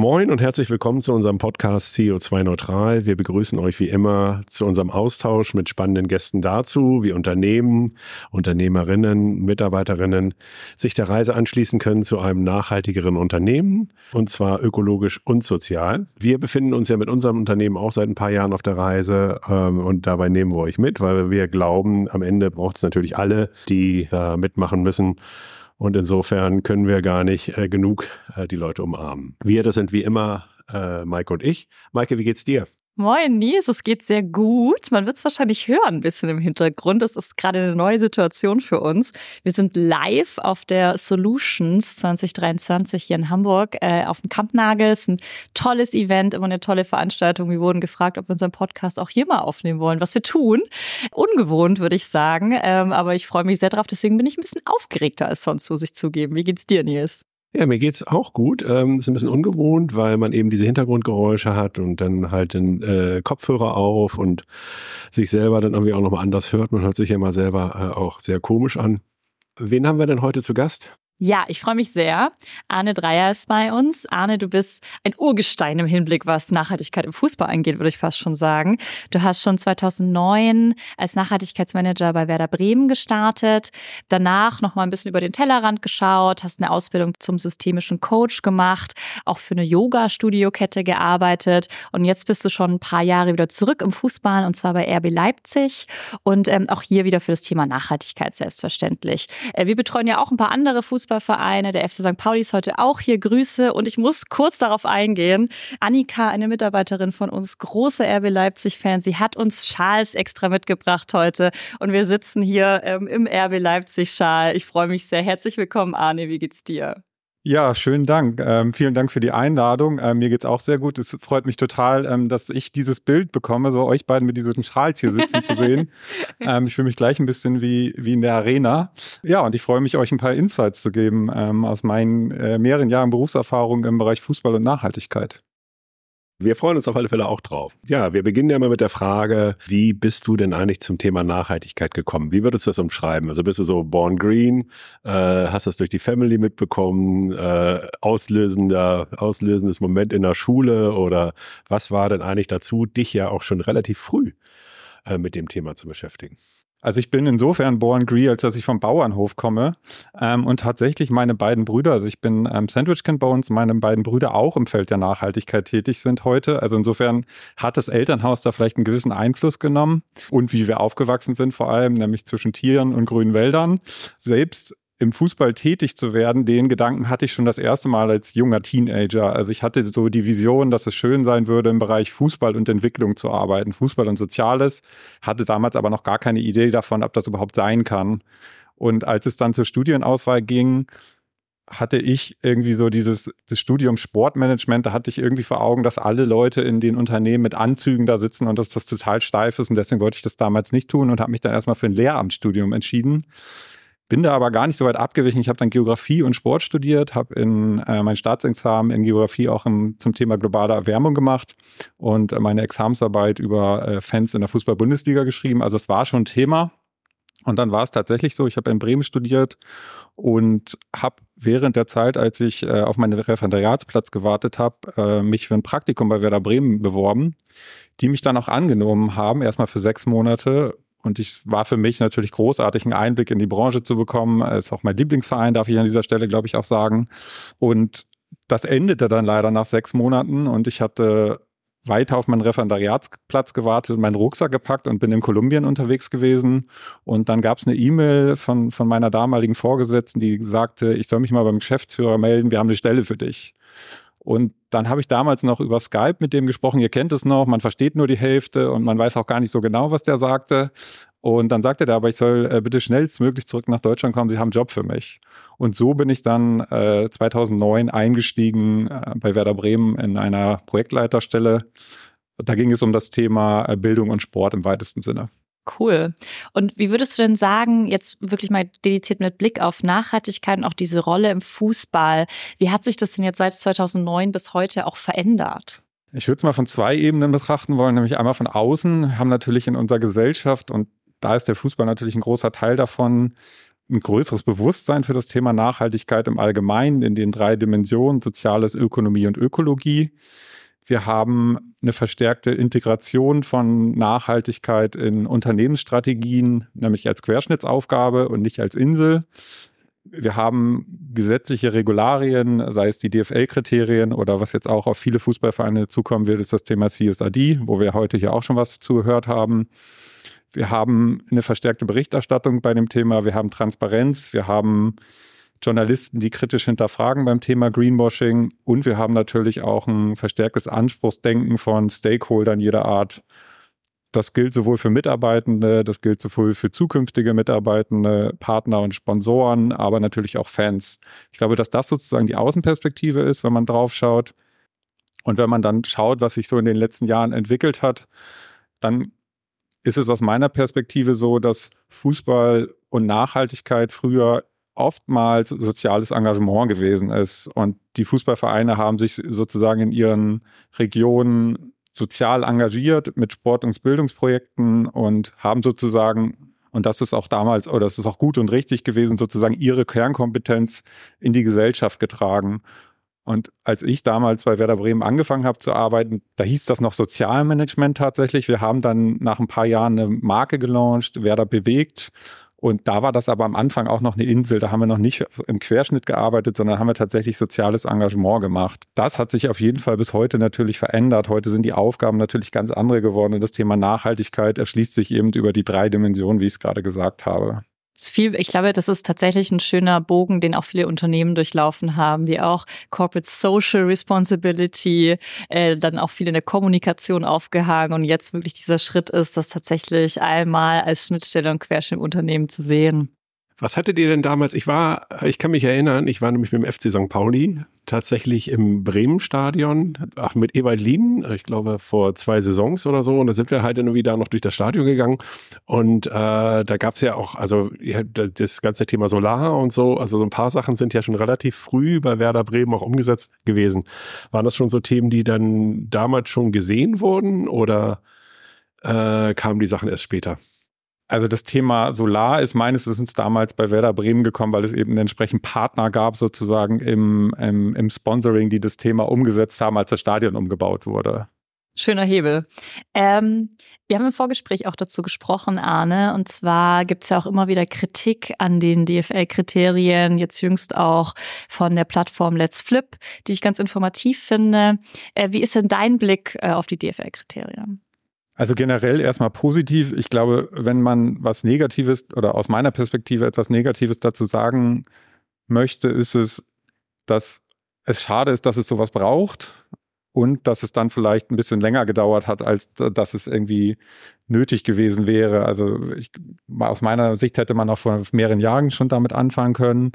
Moin und herzlich willkommen zu unserem Podcast CO2 Neutral. Wir begrüßen euch wie immer zu unserem Austausch mit spannenden Gästen dazu, wie Unternehmen, Unternehmerinnen, Mitarbeiterinnen sich der Reise anschließen können zu einem nachhaltigeren Unternehmen und zwar ökologisch und sozial. Wir befinden uns ja mit unserem Unternehmen auch seit ein paar Jahren auf der Reise ähm, und dabei nehmen wir euch mit, weil wir glauben, am Ende braucht es natürlich alle, die da mitmachen müssen und insofern können wir gar nicht äh, genug äh, die Leute umarmen. Wir, das sind wie immer äh, Maike und ich. Maike, wie geht's dir? Moin, Nies, es geht sehr gut. Man wird es wahrscheinlich hören, ein bisschen im Hintergrund. Es ist gerade eine neue Situation für uns. Wir sind live auf der Solutions 2023 hier in Hamburg äh, auf dem Kampnagel. Es ist ein tolles Event, immer eine tolle Veranstaltung. Wir wurden gefragt, ob wir unseren Podcast auch hier mal aufnehmen wollen, was wir tun. Ungewohnt, würde ich sagen. Ähm, aber ich freue mich sehr drauf. Deswegen bin ich ein bisschen aufgeregter als sonst, muss ich zugeben. Wie geht's dir, Nils? Ja, mir geht's auch gut. Ähm, ist ein bisschen ungewohnt, weil man eben diese Hintergrundgeräusche hat und dann halt den äh, Kopfhörer auf und sich selber dann irgendwie auch nochmal anders hört. Man hört sich ja mal selber äh, auch sehr komisch an. Wen haben wir denn heute zu Gast? Ja, ich freue mich sehr. Arne Dreier ist bei uns. Arne, du bist ein Urgestein im Hinblick, was Nachhaltigkeit im Fußball angeht, würde ich fast schon sagen. Du hast schon 2009 als Nachhaltigkeitsmanager bei Werder Bremen gestartet, danach noch mal ein bisschen über den Tellerrand geschaut, hast eine Ausbildung zum systemischen Coach gemacht, auch für eine Yoga-Studio-Kette gearbeitet und jetzt bist du schon ein paar Jahre wieder zurück im Fußball und zwar bei RB Leipzig und ähm, auch hier wieder für das Thema Nachhaltigkeit selbstverständlich. Äh, wir betreuen ja auch ein paar andere Fußball Fußballvereine. Der FC St. Pauli ist heute auch hier. Grüße. Und ich muss kurz darauf eingehen. Annika, eine Mitarbeiterin von uns, große RB Leipzig-Fan, sie hat uns Schals extra mitgebracht heute. Und wir sitzen hier ähm, im RB Leipzig-Schal. Ich freue mich sehr. Herzlich willkommen, Arne. Wie geht's dir? Ja, schönen Dank. Ähm, vielen Dank für die Einladung. Ähm, mir geht's auch sehr gut. Es freut mich total, ähm, dass ich dieses Bild bekomme, so euch beiden mit diesen Schals hier sitzen zu sehen. Ähm, ich fühle mich gleich ein bisschen wie, wie in der Arena. Ja, und ich freue mich, euch ein paar Insights zu geben ähm, aus meinen äh, mehreren Jahren Berufserfahrung im Bereich Fußball und Nachhaltigkeit. Wir freuen uns auf alle Fälle auch drauf. Ja, wir beginnen ja mal mit der Frage, wie bist du denn eigentlich zum Thema Nachhaltigkeit gekommen? Wie würdest du das umschreiben? Also bist du so born green, äh, hast das durch die Family mitbekommen, äh, auslösender, auslösendes Moment in der Schule oder was war denn eigentlich dazu, dich ja auch schon relativ früh äh, mit dem Thema zu beschäftigen? Also ich bin insofern born green, als dass ich vom Bauernhof komme ähm, und tatsächlich meine beiden Brüder, also ich bin ähm, Sandwich-Kind bei uns, meine beiden Brüder auch im Feld der Nachhaltigkeit tätig sind heute. Also insofern hat das Elternhaus da vielleicht einen gewissen Einfluss genommen und wie wir aufgewachsen sind vor allem, nämlich zwischen Tieren und grünen Wäldern. Selbst im Fußball tätig zu werden, den Gedanken hatte ich schon das erste Mal als junger Teenager. Also ich hatte so die Vision, dass es schön sein würde, im Bereich Fußball und Entwicklung zu arbeiten, Fußball und Soziales, hatte damals aber noch gar keine Idee davon, ob das überhaupt sein kann. Und als es dann zur Studienauswahl ging, hatte ich irgendwie so dieses das Studium Sportmanagement, da hatte ich irgendwie vor Augen, dass alle Leute in den Unternehmen mit Anzügen da sitzen und dass das total steif ist und deswegen wollte ich das damals nicht tun und habe mich dann erstmal für ein Lehramtsstudium entschieden bin da aber gar nicht so weit abgewichen. Ich habe dann Geografie und Sport studiert, habe in äh, mein Staatsexamen in Geografie auch im, zum Thema globale Erwärmung gemacht und äh, meine Examensarbeit über äh, Fans in der Fußball-Bundesliga geschrieben. Also es war schon Thema. Und dann war es tatsächlich so, ich habe in Bremen studiert und habe während der Zeit, als ich äh, auf meinen Referendariatsplatz gewartet habe, äh, mich für ein Praktikum bei Werder Bremen beworben, die mich dann auch angenommen haben, erstmal für sechs Monate und ich war für mich natürlich großartig, einen Einblick in die Branche zu bekommen. Ist auch mein Lieblingsverein, darf ich an dieser Stelle, glaube ich, auch sagen. Und das endete dann leider nach sechs Monaten und ich hatte weiter auf meinen Referendariatsplatz gewartet, meinen Rucksack gepackt und bin in Kolumbien unterwegs gewesen. Und dann gab es eine E-Mail von, von meiner damaligen Vorgesetzten, die sagte, ich soll mich mal beim Geschäftsführer melden, wir haben eine Stelle für dich. Und dann habe ich damals noch über Skype mit dem gesprochen. Ihr kennt es noch, man versteht nur die Hälfte und man weiß auch gar nicht so genau, was der sagte. Und dann sagte der aber, ich soll äh, bitte schnellstmöglich zurück nach Deutschland kommen, Sie haben einen Job für mich. Und so bin ich dann äh, 2009 eingestiegen äh, bei Werder Bremen in einer Projektleiterstelle. Da ging es um das Thema äh, Bildung und Sport im weitesten Sinne. Cool. Und wie würdest du denn sagen, jetzt wirklich mal dediziert mit Blick auf Nachhaltigkeit und auch diese Rolle im Fußball, wie hat sich das denn jetzt seit 2009 bis heute auch verändert? Ich würde es mal von zwei Ebenen betrachten wollen, nämlich einmal von außen, haben natürlich in unserer Gesellschaft, und da ist der Fußball natürlich ein großer Teil davon, ein größeres Bewusstsein für das Thema Nachhaltigkeit im Allgemeinen in den drei Dimensionen Soziales, Ökonomie und Ökologie. Wir haben eine verstärkte Integration von Nachhaltigkeit in Unternehmensstrategien, nämlich als Querschnittsaufgabe und nicht als Insel. Wir haben gesetzliche Regularien, sei es die DFL-Kriterien oder was jetzt auch auf viele Fußballvereine zukommen wird, ist das Thema CSRD, wo wir heute hier auch schon was zugehört haben. Wir haben eine verstärkte Berichterstattung bei dem Thema. Wir haben Transparenz. Wir haben Journalisten, die kritisch hinterfragen beim Thema Greenwashing. Und wir haben natürlich auch ein verstärktes Anspruchsdenken von Stakeholdern jeder Art. Das gilt sowohl für Mitarbeitende, das gilt sowohl für zukünftige Mitarbeitende, Partner und Sponsoren, aber natürlich auch Fans. Ich glaube, dass das sozusagen die Außenperspektive ist, wenn man drauf schaut. Und wenn man dann schaut, was sich so in den letzten Jahren entwickelt hat, dann ist es aus meiner Perspektive so, dass Fußball und Nachhaltigkeit früher oftmals soziales Engagement gewesen ist. Und die Fußballvereine haben sich sozusagen in ihren Regionen sozial engagiert mit Sport- und Bildungsprojekten und haben sozusagen, und das ist auch damals, oder das ist auch gut und richtig gewesen, sozusagen ihre Kernkompetenz in die Gesellschaft getragen. Und als ich damals bei Werder Bremen angefangen habe zu arbeiten, da hieß das noch Sozialmanagement tatsächlich. Wir haben dann nach ein paar Jahren eine Marke gelauncht, Werder bewegt. Und da war das aber am Anfang auch noch eine Insel. Da haben wir noch nicht im Querschnitt gearbeitet, sondern haben wir tatsächlich soziales Engagement gemacht. Das hat sich auf jeden Fall bis heute natürlich verändert. Heute sind die Aufgaben natürlich ganz andere geworden. Und das Thema Nachhaltigkeit erschließt sich eben über die drei Dimensionen, wie ich es gerade gesagt habe viel, ich glaube, das ist tatsächlich ein schöner Bogen, den auch viele Unternehmen durchlaufen haben, die auch Corporate Social Responsibility, äh, dann auch viel in der Kommunikation aufgehangen und jetzt wirklich dieser Schritt ist, das tatsächlich einmal als Schnittstelle und Querschnitt im Unternehmen zu sehen. Was hattet ihr denn damals? Ich war, ich kann mich erinnern, ich war nämlich mit dem FC St. Pauli tatsächlich im Bremen-Stadion, ach, mit Ewald Lien, ich glaube vor zwei Saisons oder so. Und da sind wir halt irgendwie da noch durch das Stadion gegangen. Und äh, da gab's ja auch, also das ganze Thema Solar und so, also so ein paar Sachen sind ja schon relativ früh bei Werder Bremen auch umgesetzt gewesen. Waren das schon so Themen, die dann damals schon gesehen wurden oder äh, kamen die Sachen erst später? Also das Thema Solar ist meines Wissens damals bei Werder Bremen gekommen, weil es eben einen entsprechenden Partner gab, sozusagen im, im, im Sponsoring, die das Thema umgesetzt haben, als das Stadion umgebaut wurde. Schöner Hebel. Ähm, wir haben im Vorgespräch auch dazu gesprochen, Arne. Und zwar gibt es ja auch immer wieder Kritik an den DFL-Kriterien, jetzt jüngst auch von der Plattform Let's Flip, die ich ganz informativ finde. Äh, wie ist denn dein Blick äh, auf die DFL-Kriterien? Also generell erstmal positiv. Ich glaube, wenn man was Negatives oder aus meiner Perspektive etwas Negatives dazu sagen möchte, ist es, dass es schade ist, dass es sowas braucht und dass es dann vielleicht ein bisschen länger gedauert hat, als dass es irgendwie nötig gewesen wäre. Also ich, aus meiner Sicht hätte man auch vor mehreren Jahren schon damit anfangen können.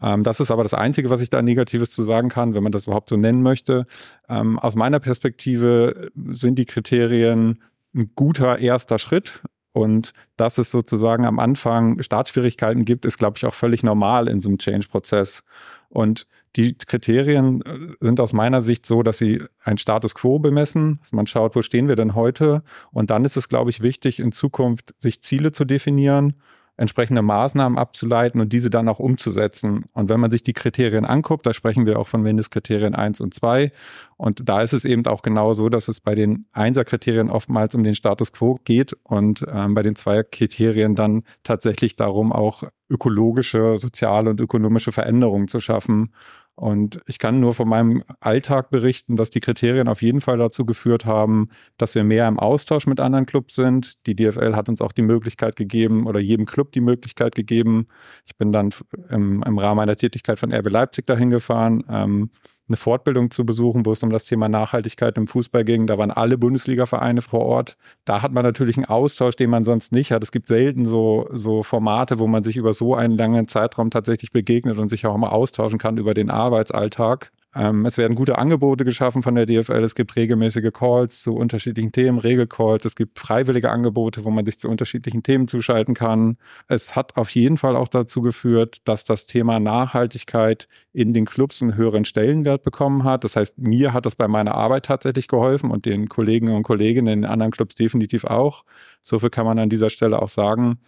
Ähm, das ist aber das Einzige, was ich da Negatives zu sagen kann, wenn man das überhaupt so nennen möchte. Ähm, aus meiner Perspektive sind die Kriterien ein guter erster Schritt. Und dass es sozusagen am Anfang Startschwierigkeiten gibt, ist, glaube ich, auch völlig normal in so einem Change-Prozess. Und die Kriterien äh, sind aus meiner Sicht so, dass sie ein Status quo bemessen. Man schaut, wo stehen wir denn heute? Und dann ist es, glaube ich, wichtig, in Zukunft sich Ziele zu definieren entsprechende Maßnahmen abzuleiten und diese dann auch umzusetzen. Und wenn man sich die Kriterien anguckt, da sprechen wir auch von Mindestkriterien 1 und 2. Und da ist es eben auch genau so, dass es bei den Einser-Kriterien oftmals um den Status quo geht und ähm, bei den Zweier-Kriterien dann tatsächlich darum, auch ökologische, soziale und ökonomische Veränderungen zu schaffen. Und ich kann nur von meinem Alltag berichten, dass die Kriterien auf jeden Fall dazu geführt haben, dass wir mehr im Austausch mit anderen Clubs sind. Die DFL hat uns auch die Möglichkeit gegeben oder jedem Club die Möglichkeit gegeben. Ich bin dann im, im Rahmen meiner Tätigkeit von RB Leipzig dahin gefahren, ähm, eine Fortbildung zu besuchen, wo es um das Thema Nachhaltigkeit im Fußball ging. Da waren alle Bundesliga-Vereine vor Ort. Da hat man natürlich einen Austausch, den man sonst nicht hat. Es gibt selten so, so Formate, wo man sich über so einen langen Zeitraum tatsächlich begegnet und sich auch immer austauschen kann über den Arbeitsalltag. Ähm, es werden gute Angebote geschaffen von der DFL. Es gibt regelmäßige Calls zu unterschiedlichen Themen, Regelcalls. Es gibt freiwillige Angebote, wo man sich zu unterschiedlichen Themen zuschalten kann. Es hat auf jeden Fall auch dazu geführt, dass das Thema Nachhaltigkeit in den Clubs einen höheren Stellenwert bekommen hat. Das heißt, mir hat das bei meiner Arbeit tatsächlich geholfen und den Kollegen und Kolleginnen in anderen Clubs definitiv auch. So viel kann man an dieser Stelle auch sagen.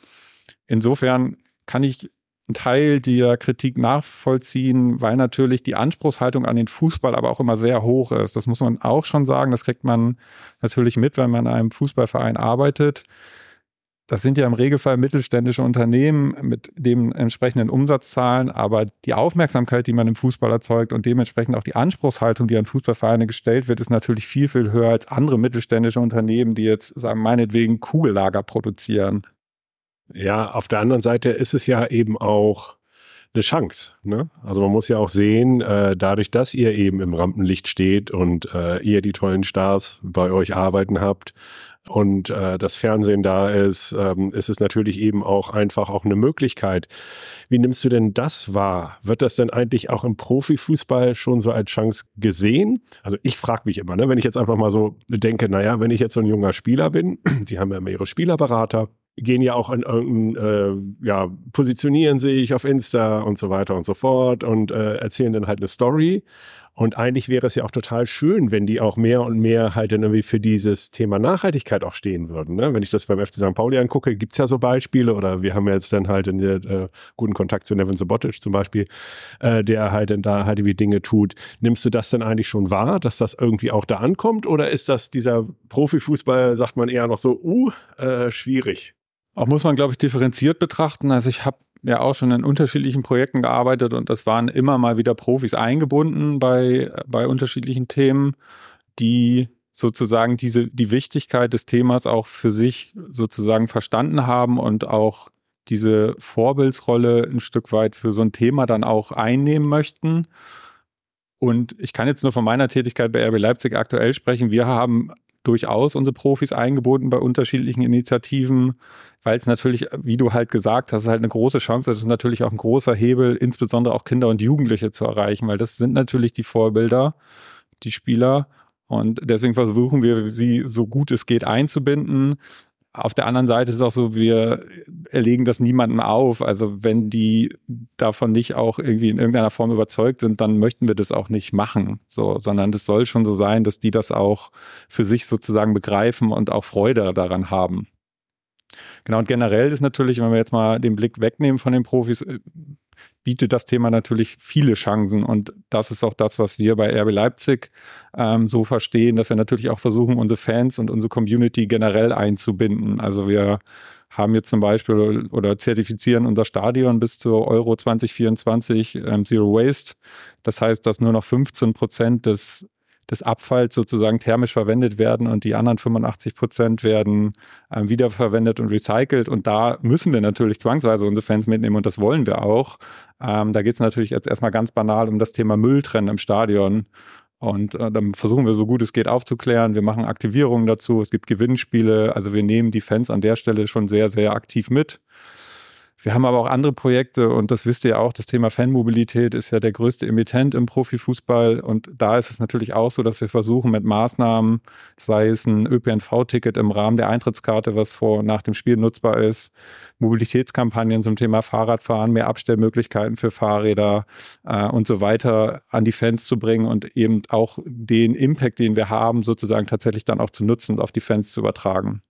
Insofern kann ich Teil der Kritik nachvollziehen, weil natürlich die Anspruchshaltung an den Fußball aber auch immer sehr hoch ist. Das muss man auch schon sagen. Das kriegt man natürlich mit, wenn man in einem Fußballverein arbeitet. Das sind ja im Regelfall mittelständische Unternehmen mit dem entsprechenden Umsatzzahlen, aber die Aufmerksamkeit, die man im Fußball erzeugt und dementsprechend auch die Anspruchshaltung, die an Fußballvereine gestellt wird, ist natürlich viel, viel höher als andere mittelständische Unternehmen, die jetzt sagen, meinetwegen Kugellager produzieren. Ja, auf der anderen Seite ist es ja eben auch eine Chance. Ne? Also man muss ja auch sehen, äh, dadurch, dass ihr eben im Rampenlicht steht und äh, ihr die tollen Stars bei euch arbeiten habt und äh, das Fernsehen da ist, ähm, ist es natürlich eben auch einfach auch eine Möglichkeit. Wie nimmst du denn das wahr? Wird das denn eigentlich auch im Profifußball schon so als Chance gesehen? Also ich frage mich immer, ne, wenn ich jetzt einfach mal so denke, naja, wenn ich jetzt so ein junger Spieler bin, die haben ja immer ihre Spielerberater, gehen ja auch in irgendein, äh, ja, positionieren sich auf Insta und so weiter und so fort und äh, erzählen dann halt eine Story. Und eigentlich wäre es ja auch total schön, wenn die auch mehr und mehr halt dann irgendwie für dieses Thema Nachhaltigkeit auch stehen würden. Ne? Wenn ich das beim FC St. Pauli angucke, gibt's ja so Beispiele oder wir haben ja jetzt dann halt in der äh, guten Kontakt zu Nevin Sobotic zum Beispiel, äh, der halt dann da halt irgendwie Dinge tut. Nimmst du das denn eigentlich schon wahr, dass das irgendwie auch da ankommt oder ist das dieser Profifußball, sagt man eher noch so, uh, äh, schwierig? Auch muss man, glaube ich, differenziert betrachten. Also ich habe ja auch schon in unterschiedlichen Projekten gearbeitet und das waren immer mal wieder Profis eingebunden bei, bei unterschiedlichen Themen, die sozusagen diese, die Wichtigkeit des Themas auch für sich sozusagen verstanden haben und auch diese Vorbildsrolle ein Stück weit für so ein Thema dann auch einnehmen möchten. Und ich kann jetzt nur von meiner Tätigkeit bei RB Leipzig aktuell sprechen. Wir haben durchaus unsere Profis eingebunden bei unterschiedlichen Initiativen, weil es natürlich, wie du halt gesagt hast, halt eine große Chance ist, es ist natürlich auch ein großer Hebel, insbesondere auch Kinder und Jugendliche zu erreichen, weil das sind natürlich die Vorbilder, die Spieler. Und deswegen versuchen wir, sie so gut es geht einzubinden. Auf der anderen Seite ist es auch so, wir erlegen das niemandem auf. Also wenn die davon nicht auch irgendwie in irgendeiner Form überzeugt sind, dann möchten wir das auch nicht machen. So, sondern das soll schon so sein, dass die das auch für sich sozusagen begreifen und auch Freude daran haben. Genau, und generell ist natürlich, wenn wir jetzt mal den Blick wegnehmen von den Profis, äh, bietet das Thema natürlich viele Chancen. Und das ist auch das, was wir bei RB Leipzig ähm, so verstehen, dass wir natürlich auch versuchen, unsere Fans und unsere Community generell einzubinden. Also wir haben jetzt zum Beispiel oder zertifizieren unser Stadion bis zur Euro 2024 ähm, Zero Waste. Das heißt, dass nur noch 15 Prozent des des Abfalls sozusagen thermisch verwendet werden und die anderen 85 Prozent werden ähm, wiederverwendet und recycelt. Und da müssen wir natürlich zwangsweise unsere Fans mitnehmen und das wollen wir auch. Ähm, da geht es natürlich jetzt erstmal ganz banal um das Thema Mülltrennen im Stadion. Und äh, dann versuchen wir so gut es geht aufzuklären. Wir machen Aktivierungen dazu. Es gibt Gewinnspiele. Also wir nehmen die Fans an der Stelle schon sehr, sehr aktiv mit. Wir haben aber auch andere Projekte und das wisst ihr ja auch, das Thema Fanmobilität ist ja der größte Emittent im Profifußball und da ist es natürlich auch so, dass wir versuchen mit Maßnahmen, sei es ein ÖPNV-Ticket im Rahmen der Eintrittskarte, was vor nach dem Spiel nutzbar ist, Mobilitätskampagnen zum Thema Fahrradfahren, mehr Abstellmöglichkeiten für Fahrräder äh, und so weiter an die Fans zu bringen und eben auch den Impact, den wir haben, sozusagen tatsächlich dann auch zu nutzen und auf die Fans zu übertragen.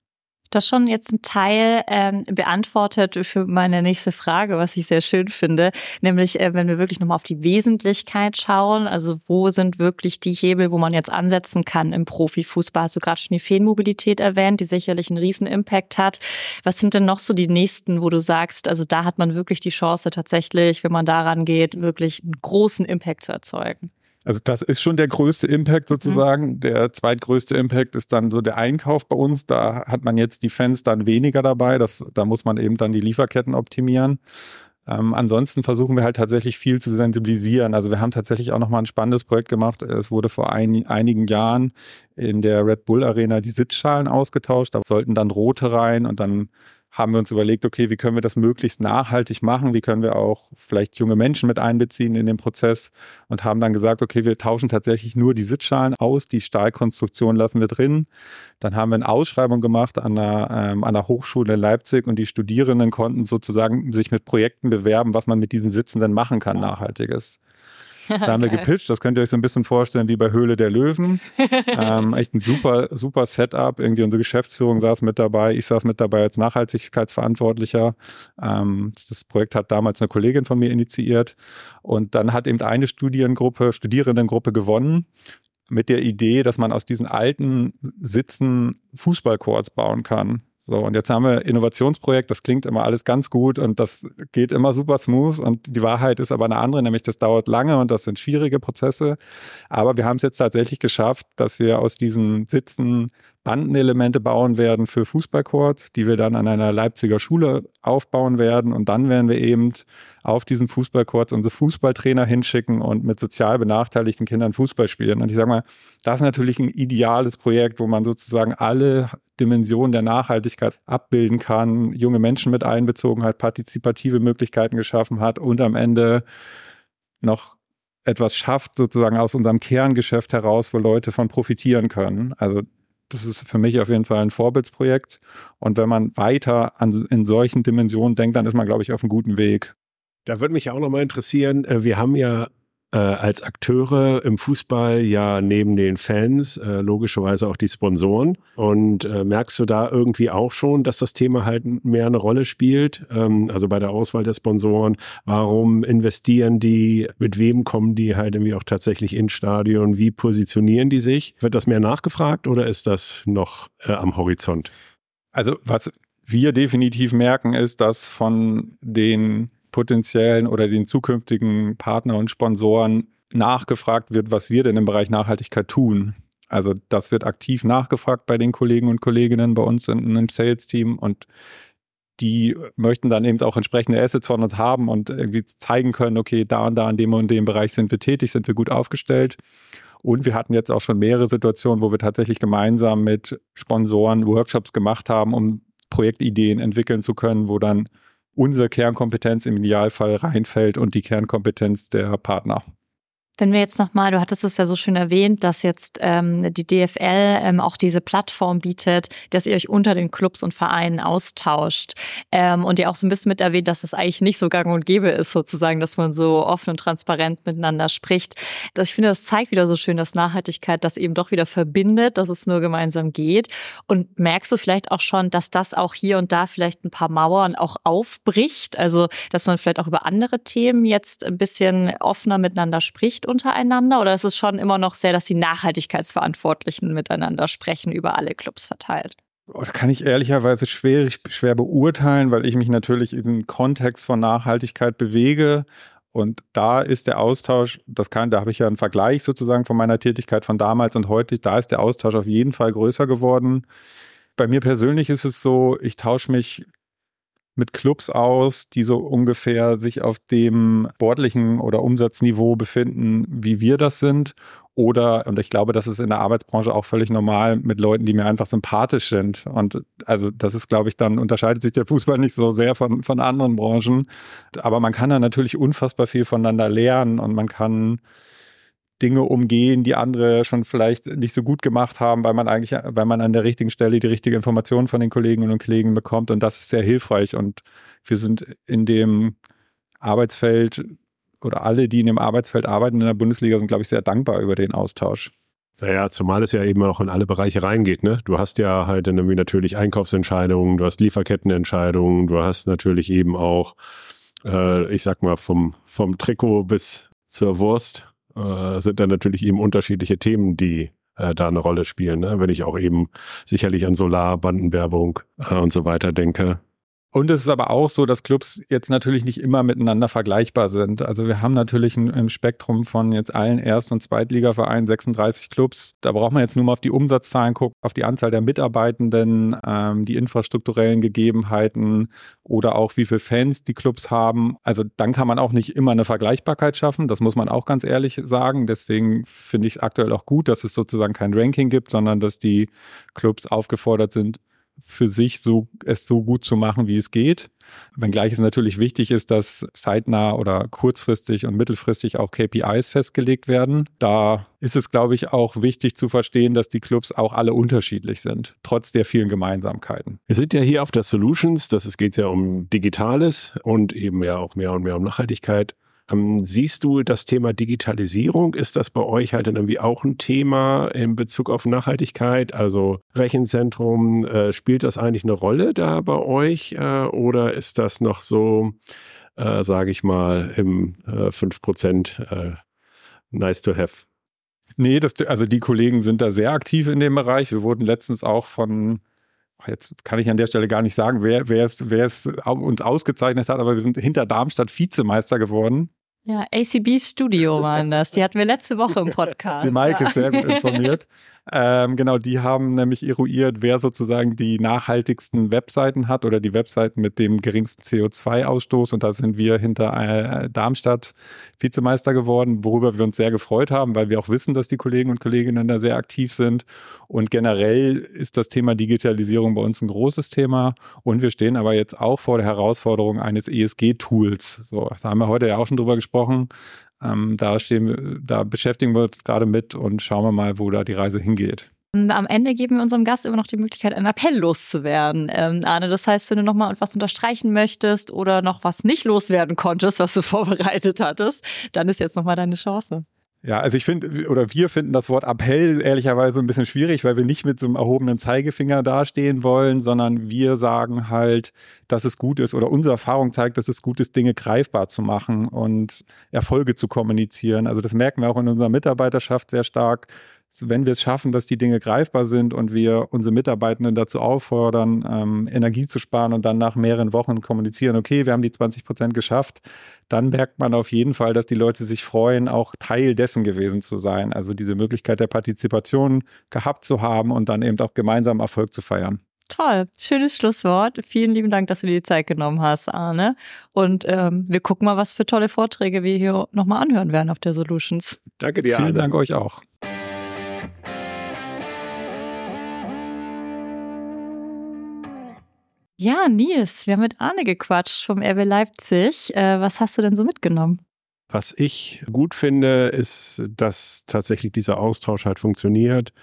Du hast schon jetzt einen Teil ähm, beantwortet für meine nächste Frage, was ich sehr schön finde, nämlich äh, wenn wir wirklich nochmal auf die Wesentlichkeit schauen, also wo sind wirklich die Hebel, wo man jetzt ansetzen kann im Profifußball? Hast du gerade schon die Feenmobilität erwähnt, die sicherlich einen riesen Impact hat. Was sind denn noch so die nächsten, wo du sagst, also da hat man wirklich die Chance tatsächlich, wenn man daran geht, wirklich einen großen Impact zu erzeugen? Also das ist schon der größte Impact sozusagen. Mhm. Der zweitgrößte Impact ist dann so der Einkauf bei uns. Da hat man jetzt die Fans dann weniger dabei. Das, da muss man eben dann die Lieferketten optimieren. Ähm, ansonsten versuchen wir halt tatsächlich viel zu sensibilisieren. Also wir haben tatsächlich auch nochmal ein spannendes Projekt gemacht. Es wurde vor ein, einigen Jahren in der Red Bull Arena die Sitzschalen ausgetauscht. Da sollten dann rote rein und dann haben wir uns überlegt, okay, wie können wir das möglichst nachhaltig machen? Wie können wir auch vielleicht junge Menschen mit einbeziehen in den Prozess? Und haben dann gesagt, okay, wir tauschen tatsächlich nur die Sitzschalen aus, die Stahlkonstruktion lassen wir drin. Dann haben wir eine Ausschreibung gemacht an einer, ähm, an einer Hochschule in Leipzig und die Studierenden konnten sozusagen sich mit Projekten bewerben, was man mit diesen Sitzen denn machen kann, nachhaltiges. Da haben wir gepitcht. Das könnt ihr euch so ein bisschen vorstellen wie bei Höhle der Löwen. ähm, echt ein super, super Setup. Irgendwie unsere Geschäftsführung saß mit dabei. Ich saß mit dabei als Nachhaltigkeitsverantwortlicher. Ähm, das Projekt hat damals eine Kollegin von mir initiiert. Und dann hat eben eine Studiengruppe, Studierendengruppe gewonnen mit der Idee, dass man aus diesen alten Sitzen Fußballcourts bauen kann. So, und jetzt haben wir Innovationsprojekt, das klingt immer alles ganz gut und das geht immer super smooth und die Wahrheit ist aber eine andere, nämlich das dauert lange und das sind schwierige Prozesse. Aber wir haben es jetzt tatsächlich geschafft, dass wir aus diesen Sitzen Bandenelemente bauen werden für Fußballcourts, die wir dann an einer Leipziger Schule aufbauen werden. Und dann werden wir eben auf diesen Fußballcourts unsere Fußballtrainer hinschicken und mit sozial benachteiligten Kindern Fußball spielen. Und ich sage mal, das ist natürlich ein ideales Projekt, wo man sozusagen alle Dimensionen der Nachhaltigkeit abbilden kann, junge Menschen mit einbezogen hat, partizipative Möglichkeiten geschaffen hat und am Ende noch etwas schafft, sozusagen aus unserem Kerngeschäft heraus, wo Leute von profitieren können. Also das ist für mich auf jeden Fall ein Vorbildsprojekt. Und wenn man weiter an, in solchen Dimensionen denkt, dann ist man, glaube ich, auf einem guten Weg. Da würde mich auch nochmal interessieren, äh, wir haben ja äh, als Akteure im Fußball ja neben den Fans äh, logischerweise auch die Sponsoren. Und äh, merkst du da irgendwie auch schon, dass das Thema halt mehr eine Rolle spielt? Ähm, also bei der Auswahl der Sponsoren, warum investieren die, mit wem kommen die halt irgendwie auch tatsächlich ins Stadion, wie positionieren die sich? Wird das mehr nachgefragt oder ist das noch äh, am Horizont? Also was wir definitiv merken, ist, dass von den potenziellen oder den zukünftigen Partner und Sponsoren nachgefragt wird, was wir denn im Bereich Nachhaltigkeit tun. Also das wird aktiv nachgefragt bei den Kollegen und Kolleginnen bei uns in einem Sales-Team und die möchten dann eben auch entsprechende Assets von uns haben und irgendwie zeigen können, okay, da und da in dem und dem Bereich sind wir tätig, sind wir gut aufgestellt. Und wir hatten jetzt auch schon mehrere Situationen, wo wir tatsächlich gemeinsam mit Sponsoren Workshops gemacht haben, um Projektideen entwickeln zu können, wo dann unsere Kernkompetenz im Idealfall reinfällt und die Kernkompetenz der Partner. Wenn wir jetzt nochmal, du hattest es ja so schön erwähnt, dass jetzt ähm, die DFL ähm, auch diese Plattform bietet, dass ihr euch unter den Clubs und Vereinen austauscht ähm, und ihr auch so ein bisschen mit erwähnt, dass das eigentlich nicht so gang und gäbe ist, sozusagen, dass man so offen und transparent miteinander spricht. Das, ich finde, das zeigt wieder so schön, dass Nachhaltigkeit das eben doch wieder verbindet, dass es nur gemeinsam geht. Und merkst du vielleicht auch schon, dass das auch hier und da vielleicht ein paar Mauern auch aufbricht? Also, dass man vielleicht auch über andere Themen jetzt ein bisschen offener miteinander spricht untereinander oder ist es schon immer noch sehr, dass die Nachhaltigkeitsverantwortlichen miteinander sprechen, über alle Clubs verteilt? Oh, das kann ich ehrlicherweise schwer, schwer beurteilen, weil ich mich natürlich in den Kontext von Nachhaltigkeit bewege. Und da ist der Austausch, das kann, da habe ich ja einen Vergleich sozusagen von meiner Tätigkeit von damals und heute, da ist der Austausch auf jeden Fall größer geworden. Bei mir persönlich ist es so, ich tausche mich mit Clubs aus, die so ungefähr sich auf dem sportlichen oder Umsatzniveau befinden, wie wir das sind. Oder, und ich glaube, das ist in der Arbeitsbranche auch völlig normal, mit Leuten, die mir einfach sympathisch sind. Und also das ist, glaube ich, dann unterscheidet sich der Fußball nicht so sehr von, von anderen Branchen. Aber man kann da natürlich unfassbar viel voneinander lernen und man kann Dinge umgehen, die andere schon vielleicht nicht so gut gemacht haben, weil man eigentlich, weil man an der richtigen Stelle die richtige Information von den Kolleginnen und Kollegen bekommt. Und das ist sehr hilfreich. Und wir sind in dem Arbeitsfeld oder alle, die in dem Arbeitsfeld arbeiten in der Bundesliga, sind, glaube ich, sehr dankbar über den Austausch. Naja, zumal es ja eben auch in alle Bereiche reingeht, ne? Du hast ja halt irgendwie natürlich Einkaufsentscheidungen, du hast Lieferkettenentscheidungen, du hast natürlich eben auch, äh, ich sag mal, vom, vom Trikot bis zur Wurst äh, sind dann natürlich eben unterschiedliche Themen, die äh, da eine Rolle spielen. Ne? Wenn ich auch eben sicherlich an Solar, Bandenwerbung äh, und so weiter denke. Und es ist aber auch so, dass Clubs jetzt natürlich nicht immer miteinander vergleichbar sind. Also wir haben natürlich im Spektrum von jetzt allen Erst- und Zweitligavereinen 36 Clubs. Da braucht man jetzt nur mal auf die Umsatzzahlen gucken, auf die Anzahl der Mitarbeitenden, ähm, die infrastrukturellen Gegebenheiten oder auch wie viele Fans die Clubs haben. Also dann kann man auch nicht immer eine Vergleichbarkeit schaffen. Das muss man auch ganz ehrlich sagen. Deswegen finde ich es aktuell auch gut, dass es sozusagen kein Ranking gibt, sondern dass die Clubs aufgefordert sind, für sich so, es so gut zu machen, wie es geht. Wenngleich es natürlich wichtig ist, dass zeitnah oder kurzfristig und mittelfristig auch KPIs festgelegt werden. Da ist es, glaube ich, auch wichtig zu verstehen, dass die Clubs auch alle unterschiedlich sind, trotz der vielen Gemeinsamkeiten. Wir sind ja hier auf der Solutions, das ist, geht ja um Digitales und eben ja auch mehr und mehr um Nachhaltigkeit. Ähm, siehst du das Thema Digitalisierung? Ist das bei euch halt dann irgendwie auch ein Thema in Bezug auf Nachhaltigkeit? Also Rechenzentrum, äh, spielt das eigentlich eine Rolle da bei euch äh, oder ist das noch so, äh, sage ich mal, im äh, 5% äh, nice to have? Nee, das, also die Kollegen sind da sehr aktiv in dem Bereich. Wir wurden letztens auch von jetzt kann ich an der Stelle gar nicht sagen, wer, wer, es, wer es uns ausgezeichnet hat, aber wir sind hinter Darmstadt Vizemeister geworden. Ja, ACB Studio waren das. Die hatten wir letzte Woche im Podcast. Die Mike ist sehr gut informiert. Ähm, genau, die haben nämlich eruiert, wer sozusagen die nachhaltigsten Webseiten hat oder die Webseiten mit dem geringsten CO2-Ausstoß. Und da sind wir hinter äh, Darmstadt Vizemeister geworden, worüber wir uns sehr gefreut haben, weil wir auch wissen, dass die Kollegen und Kolleginnen da sehr aktiv sind. Und generell ist das Thema Digitalisierung bei uns ein großes Thema. Und wir stehen aber jetzt auch vor der Herausforderung eines ESG-Tools. So, da haben wir heute ja auch schon drüber gesprochen. Ähm, da, stehen, da beschäftigen wir uns gerade mit und schauen wir mal, wo da die Reise hingeht. Am Ende geben wir unserem Gast immer noch die Möglichkeit, einen Appell loszuwerden. Ähm, Arne, das heißt, wenn du nochmal etwas unterstreichen möchtest oder noch was nicht loswerden konntest, was du vorbereitet hattest, dann ist jetzt nochmal deine Chance. Ja, also ich finde, oder wir finden das Wort Appell ehrlicherweise ein bisschen schwierig, weil wir nicht mit so einem erhobenen Zeigefinger dastehen wollen, sondern wir sagen halt, dass es gut ist oder unsere Erfahrung zeigt, dass es gut ist, Dinge greifbar zu machen und Erfolge zu kommunizieren. Also das merken wir auch in unserer Mitarbeiterschaft sehr stark, wenn wir es schaffen, dass die Dinge greifbar sind und wir unsere Mitarbeitenden dazu auffordern, ähm, Energie zu sparen und dann nach mehreren Wochen kommunizieren, okay, wir haben die 20 Prozent geschafft, dann merkt man auf jeden Fall, dass die Leute sich freuen, auch Teil dessen gewesen zu sein. Also diese Möglichkeit der Partizipation gehabt zu haben und dann eben auch gemeinsam Erfolg zu feiern. Toll, schönes Schlusswort. Vielen lieben Dank, dass du dir die Zeit genommen hast, Arne. Und ähm, wir gucken mal, was für tolle Vorträge wir hier nochmal anhören werden auf der Solutions. Danke dir. Vielen Arne. Dank euch auch. Ja, Nils, wir haben mit Arne gequatscht vom RB Leipzig. Äh, was hast du denn so mitgenommen? Was ich gut finde, ist, dass tatsächlich dieser Austausch halt funktioniert.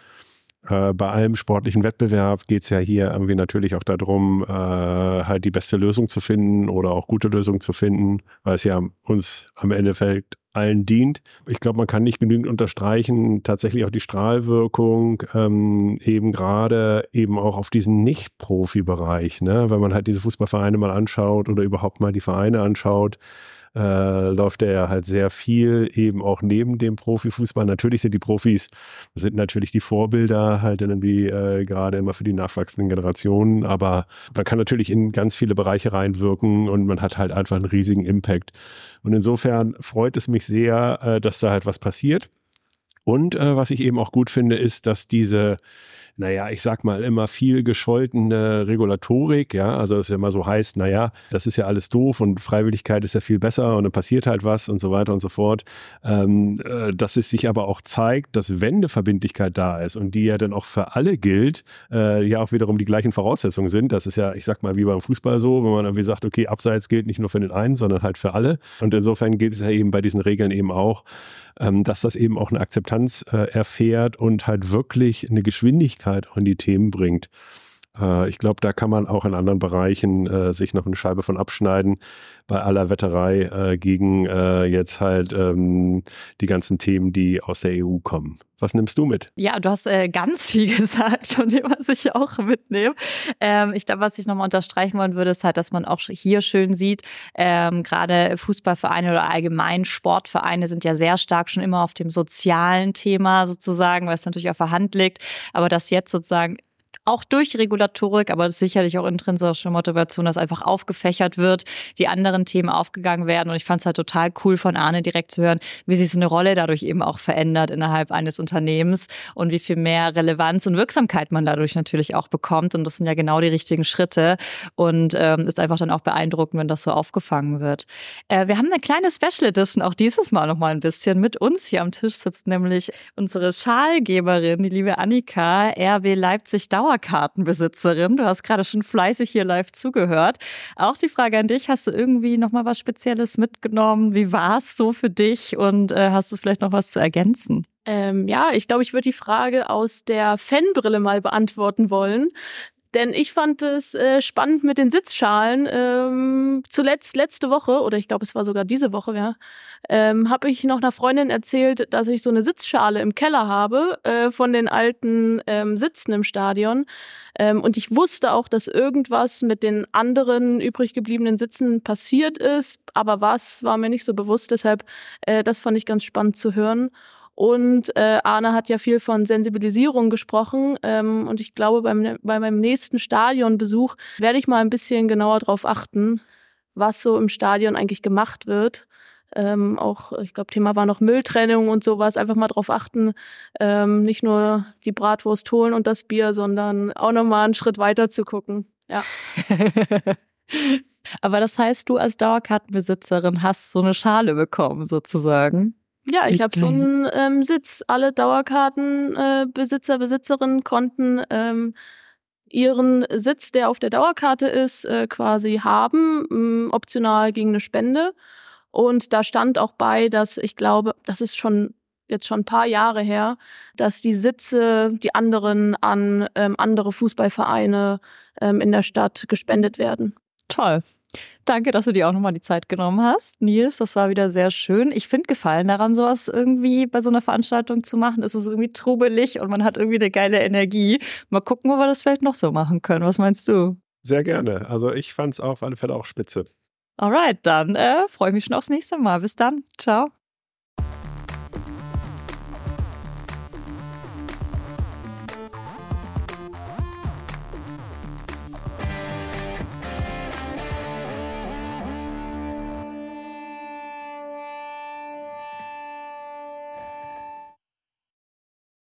Äh, bei allem sportlichen Wettbewerb geht es ja hier irgendwie natürlich auch darum, äh, halt die beste Lösung zu finden oder auch gute Lösungen zu finden, weil es ja uns am Endeffekt allen dient. Ich glaube, man kann nicht genügend unterstreichen, tatsächlich auch die Strahlwirkung, ähm, eben gerade eben auch auf diesen Nicht-Profi-Bereich, ne? wenn man halt diese Fußballvereine mal anschaut oder überhaupt mal die Vereine anschaut, äh, läuft er halt sehr viel eben auch neben dem Profifußball. Natürlich sind die Profis, sind natürlich die Vorbilder halt irgendwie äh, gerade immer für die nachwachsenden Generationen, aber man kann natürlich in ganz viele Bereiche reinwirken und man hat halt einfach einen riesigen Impact. Und insofern freut es mich sehr, äh, dass da halt was passiert. Und äh, was ich eben auch gut finde, ist, dass diese naja, ich sag mal immer viel gescholtene Regulatorik, ja, also es ja immer so heißt, naja, das ist ja alles doof und Freiwilligkeit ist ja viel besser und dann passiert halt was und so weiter und so fort. Ähm, äh, dass es sich aber auch zeigt, dass wenn eine Verbindlichkeit da ist und die ja dann auch für alle gilt, äh, ja auch wiederum die gleichen Voraussetzungen sind. Das ist ja, ich sag mal, wie beim Fußball so, wenn man irgendwie sagt, okay, Abseits gilt nicht nur für den einen, sondern halt für alle. Und insofern gilt es ja eben bei diesen Regeln eben auch, ähm, dass das eben auch eine Akzeptanz äh, erfährt und halt wirklich eine Geschwindigkeit auch in die Themen bringt. Äh, ich glaube, da kann man auch in anderen Bereichen äh, sich noch eine Scheibe von abschneiden, bei aller Wetterei äh, gegen äh, jetzt halt ähm, die ganzen Themen, die aus der EU kommen. Was nimmst du mit? Ja, du hast äh, ganz viel gesagt und was ich auch mitnehme. Ähm, ich glaube, was ich nochmal unterstreichen wollen würde, ist halt, dass man auch hier schön sieht, ähm, gerade Fußballvereine oder allgemein Sportvereine sind ja sehr stark schon immer auf dem sozialen Thema sozusagen, weil es natürlich auf der Hand liegt, aber dass jetzt sozusagen auch durch Regulatorik, aber sicherlich auch intrinsische Motivation, dass einfach aufgefächert wird, die anderen Themen aufgegangen werden. Und ich fand es halt total cool von Arne direkt zu hören, wie sich so eine Rolle dadurch eben auch verändert innerhalb eines Unternehmens und wie viel mehr Relevanz und Wirksamkeit man dadurch natürlich auch bekommt. Und das sind ja genau die richtigen Schritte. Und ähm, ist einfach dann auch beeindruckend, wenn das so aufgefangen wird. Äh, wir haben eine kleine Special Edition auch dieses Mal noch mal ein bisschen. Mit uns hier am Tisch sitzt nämlich unsere Schalgeberin, die liebe Annika, RB Leipzig Dauer Dauerkartenbesitzerin. Du hast gerade schon fleißig hier live zugehört. Auch die Frage an dich, hast du irgendwie noch mal was Spezielles mitgenommen? Wie war es so für dich und äh, hast du vielleicht noch was zu ergänzen? Ähm, ja, ich glaube, ich würde die Frage aus der Fanbrille mal beantworten wollen. Denn ich fand es äh, spannend mit den Sitzschalen. Ähm, zuletzt letzte Woche, oder ich glaube, es war sogar diese Woche, ja, ähm, habe ich noch einer Freundin erzählt, dass ich so eine Sitzschale im Keller habe äh, von den alten ähm, Sitzen im Stadion. Ähm, und ich wusste auch, dass irgendwas mit den anderen übrig gebliebenen Sitzen passiert ist. Aber was war mir nicht so bewusst. Deshalb, äh, das fand ich ganz spannend zu hören. Und äh, Arne hat ja viel von Sensibilisierung gesprochen. Ähm, und ich glaube, beim, bei meinem nächsten Stadionbesuch werde ich mal ein bisschen genauer darauf achten, was so im Stadion eigentlich gemacht wird. Ähm, auch, ich glaube, Thema war noch Mülltrennung und sowas. Einfach mal drauf achten, ähm, nicht nur die Bratwurst holen und das Bier, sondern auch nochmal einen Schritt weiter zu gucken. Ja. Aber das heißt, du als Dauerkartenbesitzerin hast so eine Schale bekommen, sozusagen. Ja, ich habe so einen ähm, Sitz. Alle Dauerkartenbesitzer, äh, Besitzerinnen konnten ähm, ihren Sitz, der auf der Dauerkarte ist, äh, quasi haben, ähm, optional gegen eine Spende. Und da stand auch bei, dass ich glaube, das ist schon jetzt schon ein paar Jahre her, dass die Sitze, die anderen an ähm, andere Fußballvereine ähm, in der Stadt gespendet werden. Toll. Danke, dass du dir auch nochmal die Zeit genommen hast. Nils, das war wieder sehr schön. Ich finde Gefallen daran, sowas irgendwie bei so einer Veranstaltung zu machen. Es ist irgendwie trubelig und man hat irgendwie eine geile Energie. Mal gucken, wo wir das vielleicht noch so machen können. Was meinst du? Sehr gerne. Also ich fand es auf alle Fälle auch spitze. Alright, dann äh, freue ich mich schon aufs nächste Mal. Bis dann. Ciao.